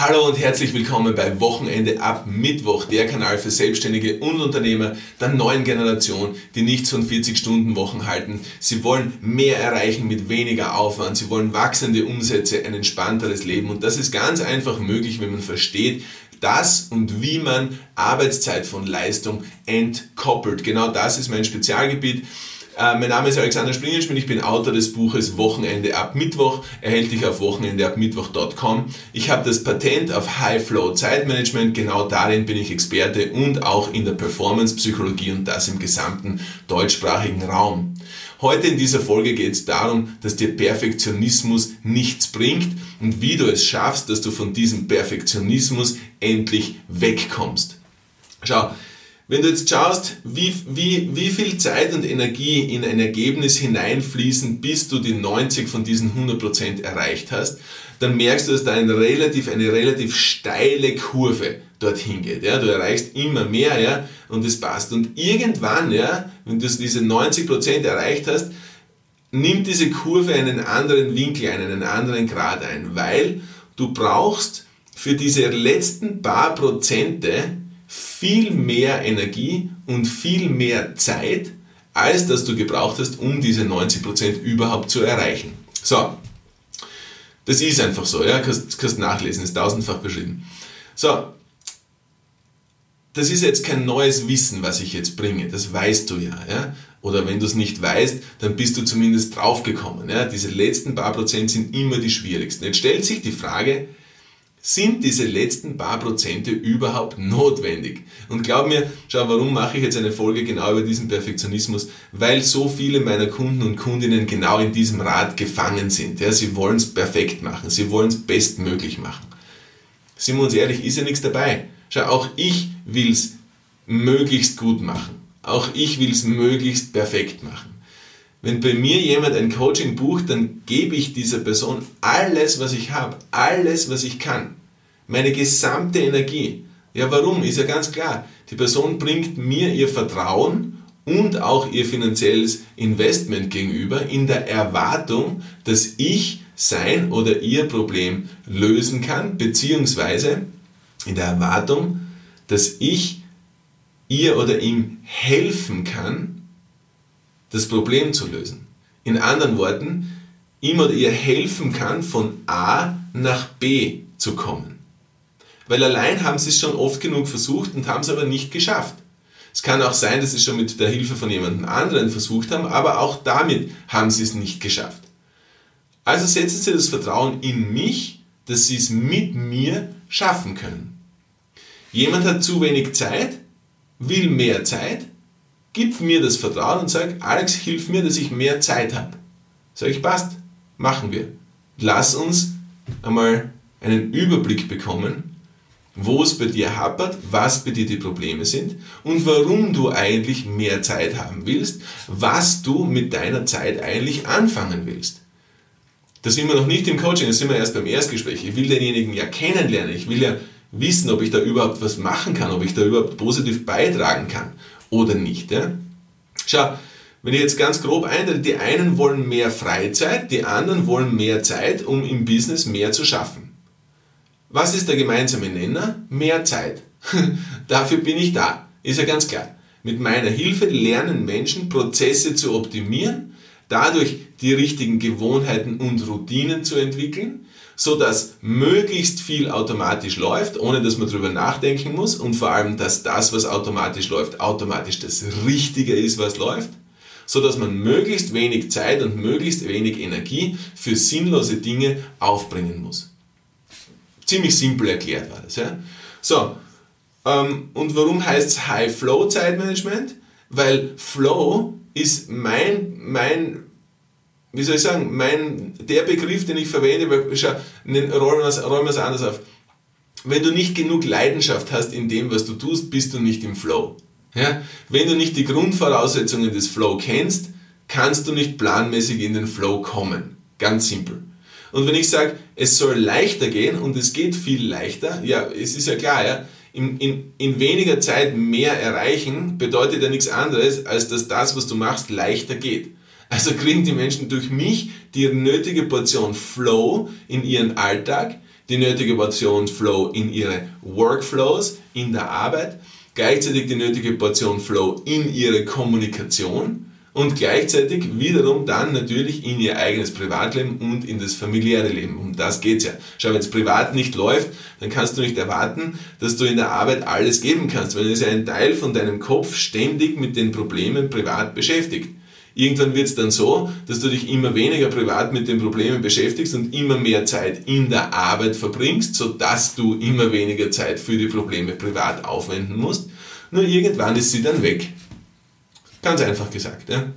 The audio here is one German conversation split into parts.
Hallo und herzlich willkommen bei Wochenende ab Mittwoch, der Kanal für Selbstständige und Unternehmer der neuen Generation, die nichts von 40-Stunden-Wochen halten. Sie wollen mehr erreichen mit weniger Aufwand, sie wollen wachsende Umsätze, ein entspannteres Leben und das ist ganz einfach möglich, wenn man versteht, das und wie man Arbeitszeit von Leistung entkoppelt. Genau das ist mein Spezialgebiet. Äh, mein Name ist Alexander Springelschmidt, ich bin Autor des Buches Wochenende ab Mittwoch, erhältlich auf wochenendeabmittwoch.com. Ich habe das Patent auf High Flow Zeitmanagement, genau darin bin ich Experte und auch in der Performance Psychologie und das im gesamten deutschsprachigen Raum. Heute in dieser Folge geht es darum, dass dir Perfektionismus nichts bringt und wie du es schaffst, dass du von diesem Perfektionismus endlich wegkommst. Schau, wenn du jetzt schaust, wie, wie, wie viel Zeit und Energie in ein Ergebnis hineinfließen, bis du die 90 von diesen 100% erreicht hast, dann merkst du, dass da eine relativ, eine relativ steile Kurve dorthin geht. Ja? Du erreichst immer mehr ja? und es passt. Und irgendwann, ja, wenn du diese 90% erreicht hast, nimmt diese Kurve einen anderen Winkel ein, einen anderen Grad ein, weil du brauchst für diese letzten paar Prozente viel mehr Energie und viel mehr Zeit, als dass du gebraucht hast, um diese 90% überhaupt zu erreichen. So, das ist einfach so, ja, kannst, kannst nachlesen, ist tausendfach beschrieben. So, das ist jetzt kein neues Wissen, was ich jetzt bringe, das weißt du ja, ja. Oder wenn du es nicht weißt, dann bist du zumindest draufgekommen. Ja? Diese letzten paar Prozent sind immer die schwierigsten. Jetzt stellt sich die Frage, sind diese letzten paar Prozente überhaupt notwendig? Und glaub mir, schau, warum mache ich jetzt eine Folge genau über diesen Perfektionismus? Weil so viele meiner Kunden und Kundinnen genau in diesem Rad gefangen sind. Ja, sie wollen es perfekt machen, sie wollen es bestmöglich machen. Sind wir uns ehrlich, ist ja nichts dabei. Schau, auch ich will es möglichst gut machen. Auch ich will es möglichst perfekt machen. Wenn bei mir jemand ein Coaching bucht, dann gebe ich dieser Person alles, was ich habe, alles, was ich kann. Meine gesamte Energie. Ja, warum? Ist ja ganz klar. Die Person bringt mir ihr Vertrauen und auch ihr finanzielles Investment gegenüber in der Erwartung, dass ich sein oder ihr Problem lösen kann, beziehungsweise in der Erwartung, dass ich ihr oder ihm helfen kann, das Problem zu lösen. In anderen Worten, ihm oder ihr helfen kann, von A nach B zu kommen. Weil allein haben sie es schon oft genug versucht und haben es aber nicht geschafft. Es kann auch sein, dass sie es schon mit der Hilfe von jemandem anderen versucht haben, aber auch damit haben sie es nicht geschafft. Also setzen Sie das Vertrauen in mich, dass Sie es mit mir schaffen können. Jemand hat zu wenig Zeit, will mehr Zeit, gib mir das Vertrauen und sag, Alex, hilf mir, dass ich mehr Zeit habe. Sag ich, passt, machen wir. Lass uns einmal einen Überblick bekommen, wo es bei dir hapert, was bei dir die Probleme sind und warum du eigentlich mehr Zeit haben willst, was du mit deiner Zeit eigentlich anfangen willst. Da sind wir noch nicht im Coaching, da sind wir erst beim Erstgespräch. Ich will denjenigen ja kennenlernen, ich will ja wissen, ob ich da überhaupt was machen kann, ob ich da überhaupt positiv beitragen kann oder nicht. Ja? Schau, wenn ich jetzt ganz grob einteile, die einen wollen mehr Freizeit, die anderen wollen mehr Zeit, um im Business mehr zu schaffen. Was ist der gemeinsame Nenner? Mehr Zeit. Dafür bin ich da. Ist ja ganz klar. Mit meiner Hilfe lernen Menschen Prozesse zu optimieren, dadurch die richtigen Gewohnheiten und Routinen zu entwickeln, so dass möglichst viel automatisch läuft, ohne dass man darüber nachdenken muss und vor allem, dass das, was automatisch läuft, automatisch das Richtige ist, was läuft, so dass man möglichst wenig Zeit und möglichst wenig Energie für sinnlose Dinge aufbringen muss. Ziemlich simpel erklärt war das. Ja? So, ähm, und warum heißt es High Flow Zeitmanagement? Weil Flow ist mein, mein wie soll ich sagen, mein, der Begriff, den ich verwende, weil, schau, rollen wir es anders auf. Wenn du nicht genug Leidenschaft hast in dem, was du tust, bist du nicht im Flow. Ja? Wenn du nicht die Grundvoraussetzungen des Flow kennst, kannst du nicht planmäßig in den Flow kommen. Ganz simpel. Und wenn ich sage, es soll leichter gehen und es geht viel leichter, ja, es ist ja klar, ja, in, in, in weniger Zeit mehr erreichen bedeutet ja nichts anderes, als dass das, was du machst, leichter geht. Also kriegen die Menschen durch mich die nötige Portion Flow in ihren Alltag, die nötige Portion Flow in ihre Workflows, in der Arbeit, gleichzeitig die nötige Portion Flow in ihre Kommunikation und gleichzeitig wiederum dann natürlich in ihr eigenes Privatleben und in das familiäre Leben. Um das geht's ja. Schau, wenn es privat nicht läuft, dann kannst du nicht erwarten, dass du in der Arbeit alles geben kannst, weil es ja ein Teil von deinem Kopf ständig mit den Problemen privat beschäftigt. Irgendwann wird es dann so, dass du dich immer weniger privat mit den Problemen beschäftigst und immer mehr Zeit in der Arbeit verbringst, sodass du immer weniger Zeit für die Probleme privat aufwenden musst. Nur irgendwann ist sie dann weg. Ganz einfach gesagt. Ja?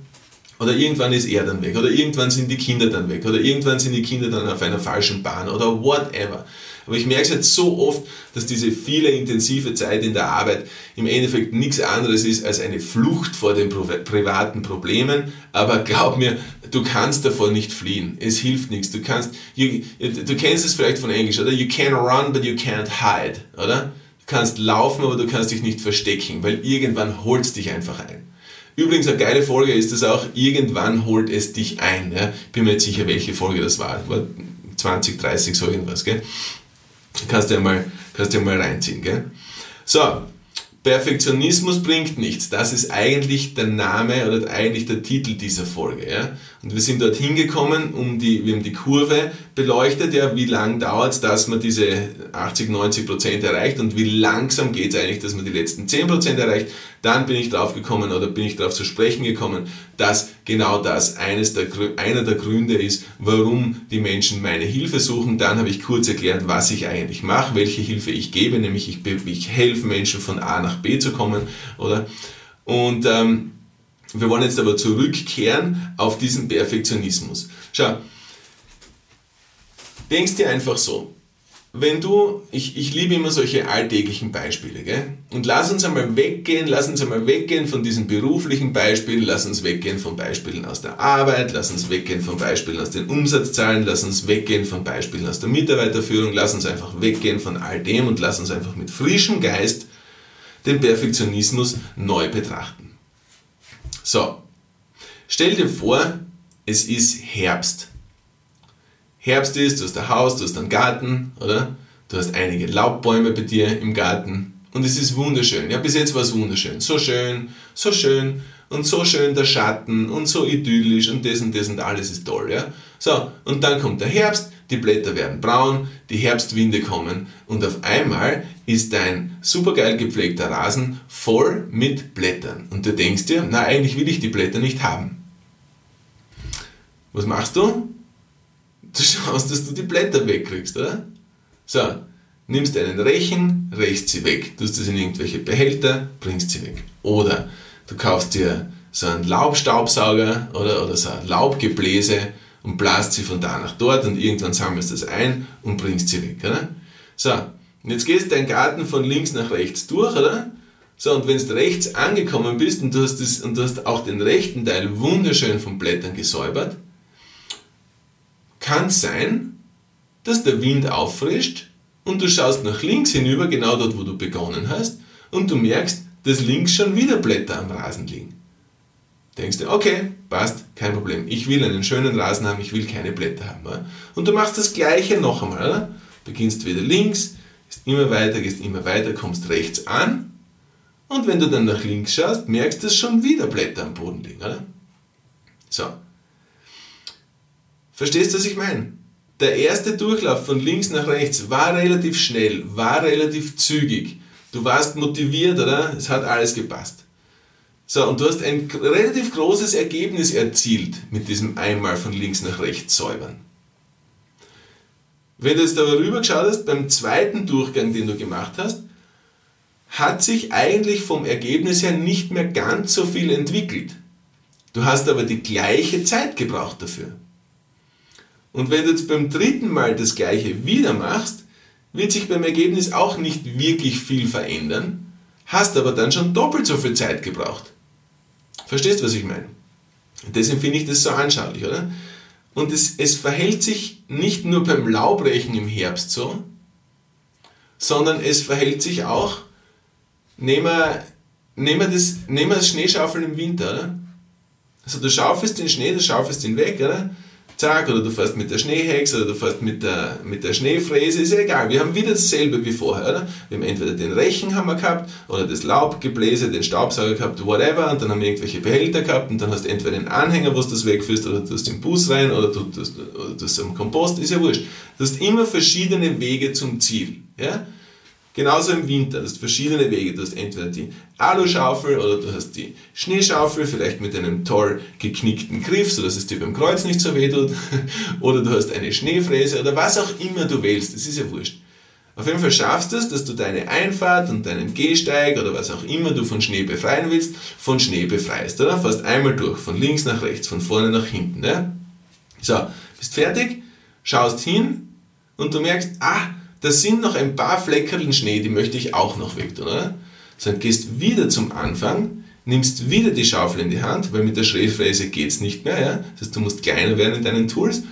Oder irgendwann ist er dann weg. Oder irgendwann sind die Kinder dann weg. Oder irgendwann sind die Kinder dann auf einer falschen Bahn. Oder whatever. Aber ich merke es jetzt so oft, dass diese viele intensive Zeit in der Arbeit im Endeffekt nichts anderes ist als eine Flucht vor den privaten Problemen. Aber glaub mir, du kannst davor nicht fliehen. Es hilft nichts. Du kannst, you, du kennst es vielleicht von Englisch, oder? You can run, but you can't hide, oder? Du kannst laufen, aber du kannst dich nicht verstecken, weil irgendwann holt es dich einfach ein. Übrigens, eine geile Folge ist es auch, irgendwann holt es dich ein. Ja? Bin mir jetzt sicher, welche Folge das war. war 20, 30, so irgendwas. Gell? Kannst du ja mal, kannst du ja mal reinziehen. Gell? So, Perfektionismus bringt nichts. Das ist eigentlich der Name oder eigentlich der Titel dieser Folge. Ja? Und wir sind dort hingekommen, um die, wir haben die Kurve beleuchtet, ja, wie lang dauert es, dass man diese 80, 90 Prozent erreicht und wie langsam geht es eigentlich, dass man die letzten 10 Prozent erreicht. Dann bin ich drauf gekommen oder bin ich darauf zu sprechen gekommen, dass genau das eines der, einer der Gründe ist, warum die Menschen meine Hilfe suchen. Dann habe ich kurz erklärt, was ich eigentlich mache, welche Hilfe ich gebe, nämlich ich, ich helfe Menschen von A nach B zu kommen, oder? Und ähm, wir wollen jetzt aber zurückkehren auf diesen Perfektionismus. Schau, denkst dir einfach so, wenn du, ich, ich liebe immer solche alltäglichen Beispiele, gell? Und lass uns einmal weggehen, lass uns einmal weggehen von diesen beruflichen Beispielen, lass uns weggehen von Beispielen aus der Arbeit, lass uns weggehen von Beispielen aus den Umsatzzahlen, lass uns weggehen von Beispielen aus der Mitarbeiterführung, lass uns einfach weggehen von all dem und lass uns einfach mit frischem Geist den Perfektionismus neu betrachten. So, stell dir vor, es ist Herbst. Herbst ist, du hast ein Haus, du hast einen Garten, oder? Du hast einige Laubbäume bei dir im Garten und es ist wunderschön. Ja, bis jetzt war es wunderschön. So schön, so schön und so schön der Schatten und so idyllisch und das und das und alles ist toll. Ja? So, und dann kommt der Herbst, die Blätter werden braun, die Herbstwinde kommen und auf einmal ist dein supergeil gepflegter Rasen voll mit Blättern. Und du denkst dir, na eigentlich will ich die Blätter nicht haben. Was machst du? Du schaust, dass du die Blätter wegkriegst, oder? So, nimmst einen Rechen, rächst sie weg, tust das in irgendwelche Behälter, bringst sie weg. Oder du kaufst dir so einen Laubstaubsauger oder, oder so ein Laubgebläse und blast sie von da nach dort und irgendwann sammelst du es ein und bringst sie weg. Oder? So, und jetzt gehst du deinen Garten von links nach rechts durch, oder? So, und wenn du rechts angekommen bist und du, hast das, und du hast auch den rechten Teil wunderschön von Blättern gesäubert, kann es sein, dass der Wind auffrischt und du schaust nach links hinüber, genau dort, wo du begonnen hast, und du merkst, dass links schon wieder Blätter am Rasen liegen. Denkst du, okay, passt, kein Problem. Ich will einen schönen Rasen haben, ich will keine Blätter haben. Oder? Und du machst das gleiche noch einmal. Oder? Beginnst wieder links, gehst immer weiter, gehst immer weiter, kommst rechts an. Und wenn du dann nach links schaust, merkst du, dass schon wieder Blätter am Boden liegen. Oder? So. Verstehst du, was ich meine? Der erste Durchlauf von links nach rechts war relativ schnell, war relativ zügig. Du warst motiviert, oder? Es hat alles gepasst. So, und du hast ein relativ großes Ergebnis erzielt mit diesem einmal von links nach rechts säubern. Wenn du jetzt aber rübergeschaut hast, beim zweiten Durchgang, den du gemacht hast, hat sich eigentlich vom Ergebnis her nicht mehr ganz so viel entwickelt. Du hast aber die gleiche Zeit gebraucht dafür. Und wenn du jetzt beim dritten Mal das gleiche wieder machst, wird sich beim Ergebnis auch nicht wirklich viel verändern, hast aber dann schon doppelt so viel Zeit gebraucht. Verstehst du, was ich meine? Deswegen finde ich das so anschaulich, oder? Und es, es verhält sich nicht nur beim Laubrechen im Herbst so, sondern es verhält sich auch, nehmen wir, nehmen wir, das, nehmen wir das Schneeschaufeln im Winter, oder? Also du schaufelst den Schnee, du schaufelst ihn weg, oder? Zack, oder du fährst mit der Schneehex oder du fährst mit der, mit der Schneefräse, ist ja egal. Wir haben wieder dasselbe wie vorher, oder? Wir haben entweder den Rechenhammer gehabt oder das Laubgebläse, den Staubsauger gehabt, whatever, und dann haben wir irgendwelche Behälter gehabt und dann hast du entweder den Anhänger, wo du das wegführst, oder du hast den Bus rein oder du tust, hast am Kompost, ist ja wurscht. Du hast immer verschiedene Wege zum Ziel, ja? Genauso im Winter, du hast verschiedene Wege. Du hast entweder die Aluschaufel oder du hast die Schneeschaufel, vielleicht mit einem toll geknickten Griff, sodass es dir beim Kreuz nicht so weh tut. Oder du hast eine Schneefräse oder was auch immer du wählst, das ist ja wurscht. Auf jeden Fall schaffst du es, dass du deine Einfahrt und deinen Gehsteig oder was auch immer du von Schnee befreien willst, von Schnee befreist, oder? Fast einmal durch, von links nach rechts, von vorne nach hinten, ja? So, bist fertig, schaust hin und du merkst, ah, da sind noch ein paar Fleckerln Schnee, die möchte ich auch noch weg tun, oder? Dann gehst wieder zum Anfang, nimmst wieder die Schaufel in die Hand, weil mit der Schräfräse geht's nicht mehr, ja? Das heißt, du musst kleiner werden in deinen Tools.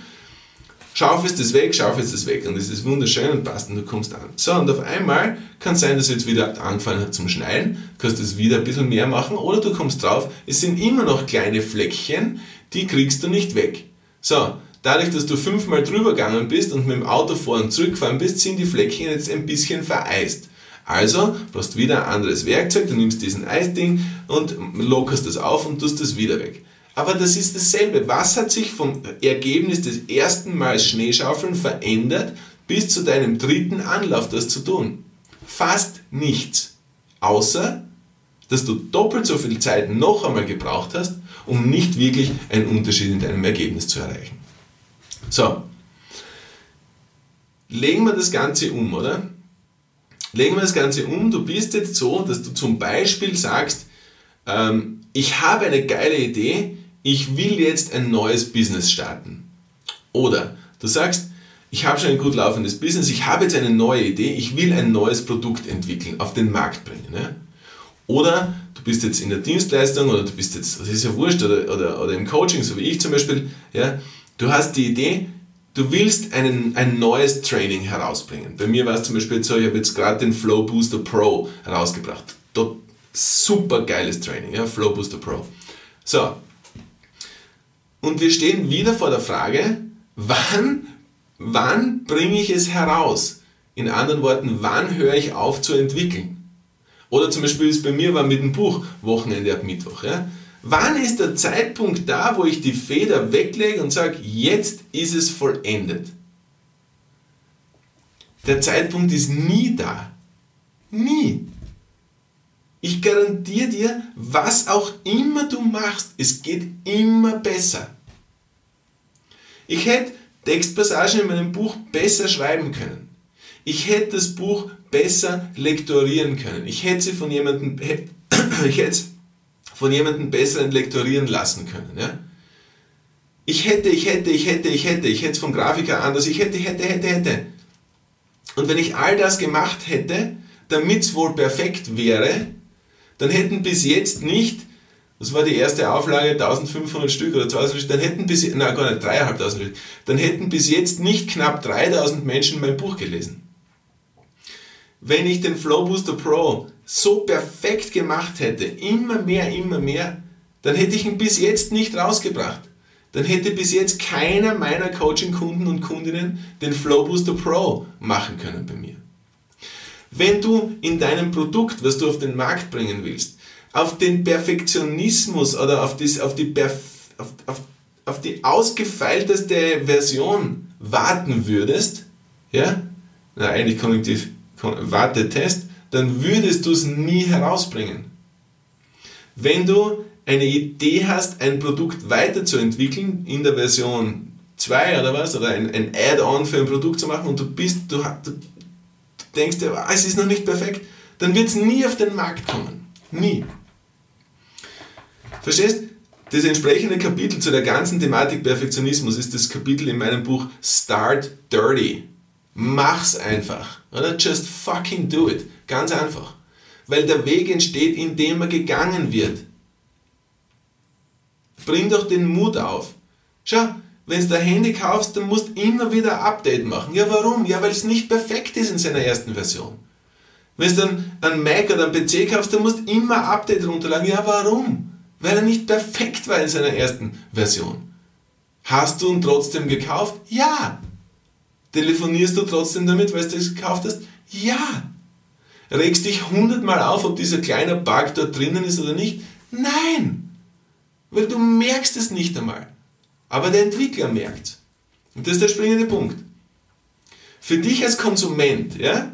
Schaufelst es weg, schaufelst es weg und es ist wunderschön und passt und du kommst an. So, und auf einmal kann es sein, dass jetzt wieder angefangen hat zum Schneien, du kannst es wieder ein bisschen mehr machen oder du kommst drauf, es sind immer noch kleine Fleckchen, die kriegst du nicht weg. So, Dadurch, dass du fünfmal drüber gegangen bist und mit dem Auto vor und zurückgefahren bist, sind die Fleckchen jetzt ein bisschen vereist. Also brauchst wieder ein anderes Werkzeug, du nimmst diesen Eisding und lockerst das auf und tust das wieder weg. Aber das ist dasselbe. Was hat sich vom Ergebnis des ersten Mal Schneeschaufeln verändert bis zu deinem dritten Anlauf, das zu tun? Fast nichts. Außer, dass du doppelt so viel Zeit noch einmal gebraucht hast, um nicht wirklich einen Unterschied in deinem Ergebnis zu erreichen. So, legen wir das Ganze um, oder? Legen wir das Ganze um. Du bist jetzt so, dass du zum Beispiel sagst, ähm, ich habe eine geile Idee, ich will jetzt ein neues Business starten. Oder du sagst, ich habe schon ein gut laufendes Business, ich habe jetzt eine neue Idee, ich will ein neues Produkt entwickeln, auf den Markt bringen. Ja? Oder du bist jetzt in der Dienstleistung oder du bist jetzt, das ist ja wurscht, oder, oder, oder im Coaching, so wie ich zum Beispiel, ja, Du hast die Idee, du willst einen, ein neues Training herausbringen. Bei mir war es zum Beispiel so, ich habe jetzt gerade den Flow Booster Pro herausgebracht. Super geiles Training, ja, Flow Booster Pro. So. Und wir stehen wieder vor der Frage, wann, wann bringe ich es heraus? In anderen Worten, wann höre ich auf zu entwickeln? Oder zum Beispiel, es bei mir war mit dem Buch Wochenende ab Mittwoch. Ja? Wann ist der Zeitpunkt da, wo ich die Feder weglege und sage, jetzt ist es vollendet? Der Zeitpunkt ist nie da. Nie. Ich garantiere dir, was auch immer du machst, es geht immer besser. Ich hätte Textpassagen in meinem Buch besser schreiben können. Ich hätte das Buch besser lektorieren können. Ich hätte sie von jemandem, ich hätte von jemandem besseren lektorieren lassen können. Ja? Ich hätte, ich hätte, ich hätte, ich hätte, ich hätte es vom Grafiker anders, ich hätte, hätte, hätte, hätte. Und wenn ich all das gemacht hätte, damit es wohl perfekt wäre, dann hätten bis jetzt nicht, das war die erste Auflage, 1500 Stück oder 2000 Stück, dann hätten bis, na gar nicht, 3.500 Stück, dann hätten bis jetzt nicht knapp 3000 Menschen mein Buch gelesen. Wenn ich den Flow Booster Pro so perfekt gemacht hätte, immer mehr, immer mehr, dann hätte ich ihn bis jetzt nicht rausgebracht. Dann hätte bis jetzt keiner meiner Coaching-Kunden und Kundinnen den Flow Booster Pro machen können bei mir. Wenn du in deinem Produkt, was du auf den Markt bringen willst, auf den Perfektionismus oder auf, das, auf, die, Perf auf, auf, auf die ausgefeilteste Version warten würdest, ja, na, eigentlich kognitiv, Wartetest, dann würdest du es nie herausbringen. Wenn du eine Idee hast, ein Produkt weiterzuentwickeln in der Version 2 oder was, oder ein, ein Add-on für ein Produkt zu machen und du bist, du, du denkst dir, ah, es ist noch nicht perfekt, dann wird es nie auf den Markt kommen. Nie. Verstehst? Das entsprechende Kapitel zu der ganzen Thematik Perfektionismus ist das Kapitel in meinem Buch Start Dirty. Mach's einfach. Oder just fucking do it. Ganz einfach. Weil der Weg entsteht, indem er gegangen wird. Bring doch den Mut auf. Schau, wenn du ein Handy kaufst, dann musst du immer wieder ein Update machen. Ja, warum? Ja, weil es nicht perfekt ist in seiner ersten Version. Wenn du dann einen Mac oder einen PC kaufst, dann musst du immer ein Update runterladen. Ja, warum? Weil er nicht perfekt war in seiner ersten Version. Hast du ihn trotzdem gekauft? Ja. Telefonierst du trotzdem damit, weil du es gekauft hast? Ja. Regst dich hundertmal auf, ob dieser kleine Bug dort drinnen ist oder nicht? Nein. Weil du merkst es nicht einmal. Aber der Entwickler merkt Und das ist der springende Punkt. Für dich als Konsument, ja,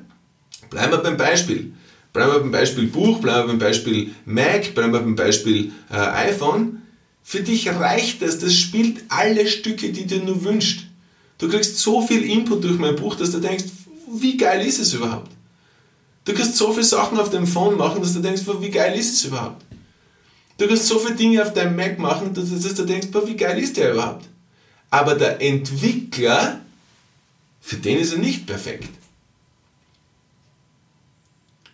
bleiben wir beim Beispiel. Bleiben wir beim Beispiel Buch, bleiben wir beim Beispiel Mac, bleiben wir beim Beispiel äh, iPhone. Für dich reicht das, das spielt alle Stücke, die du nur wünschst. Du kriegst so viel Input durch mein Buch, dass du denkst, wie geil ist es überhaupt? Du kannst so viele Sachen auf dem Phone machen, dass du denkst, wie geil ist es überhaupt? Du kannst so viele Dinge auf deinem Mac machen, dass du denkst, wie geil ist der überhaupt? Aber der Entwickler, für den ist er nicht perfekt.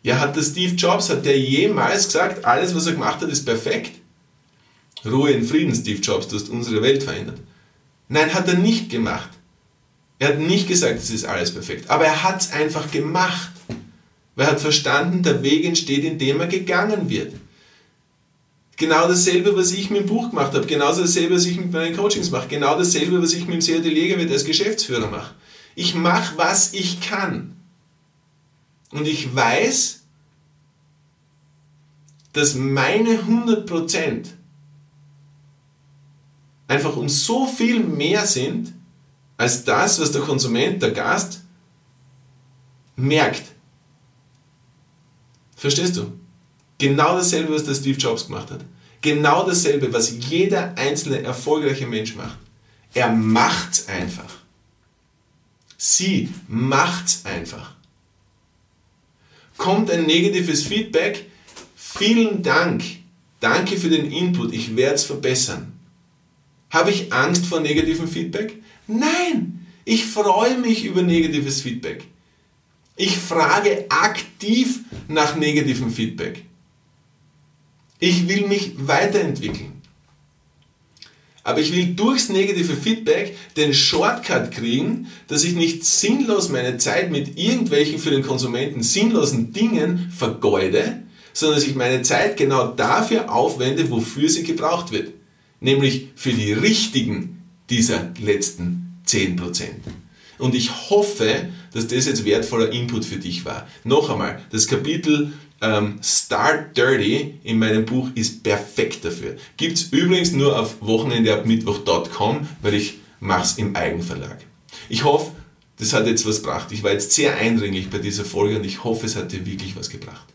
Ja, hat der Steve Jobs, hat der jemals gesagt, alles was er gemacht hat, ist perfekt? Ruhe in Frieden, Steve Jobs, du hast unsere Welt verändert. Nein, hat er nicht gemacht. Er hat nicht gesagt, es ist alles perfekt. Aber er hat es einfach gemacht. Weil er hat verstanden, der Weg entsteht, indem er gegangen wird. Genau dasselbe, was ich mit dem Buch gemacht habe. Genauso dasselbe, was ich mit meinen Coachings mache. Genau dasselbe, was ich mit dem CAD Legewert als Geschäftsführer mache. Ich mache, was ich kann. Und ich weiß, dass meine 100% einfach um so viel mehr sind, als das, was der Konsument, der Gast, merkt. Verstehst du? Genau dasselbe, was der Steve Jobs gemacht hat. Genau dasselbe, was jeder einzelne erfolgreiche Mensch macht. Er macht's einfach. Sie macht's einfach. Kommt ein negatives Feedback? Vielen Dank. Danke für den Input. Ich werde es verbessern. Habe ich Angst vor negativem Feedback? Nein. Ich freue mich über negatives Feedback. Ich frage aktiv nach negativem Feedback. Ich will mich weiterentwickeln. Aber ich will durchs negative Feedback den Shortcut kriegen, dass ich nicht sinnlos meine Zeit mit irgendwelchen für den Konsumenten sinnlosen Dingen vergeude, sondern dass ich meine Zeit genau dafür aufwende, wofür sie gebraucht wird. Nämlich für die richtigen dieser letzten 10%. Und ich hoffe, dass das jetzt wertvoller Input für dich war. Noch einmal, das Kapitel ähm, Start Dirty in meinem Buch ist perfekt dafür. Gibt es übrigens nur auf wochenendeabmittwoch.com, weil ich mache es im Eigenverlag. Ich hoffe, das hat jetzt was gebracht. Ich war jetzt sehr eindringlich bei dieser Folge und ich hoffe, es hat dir wirklich was gebracht.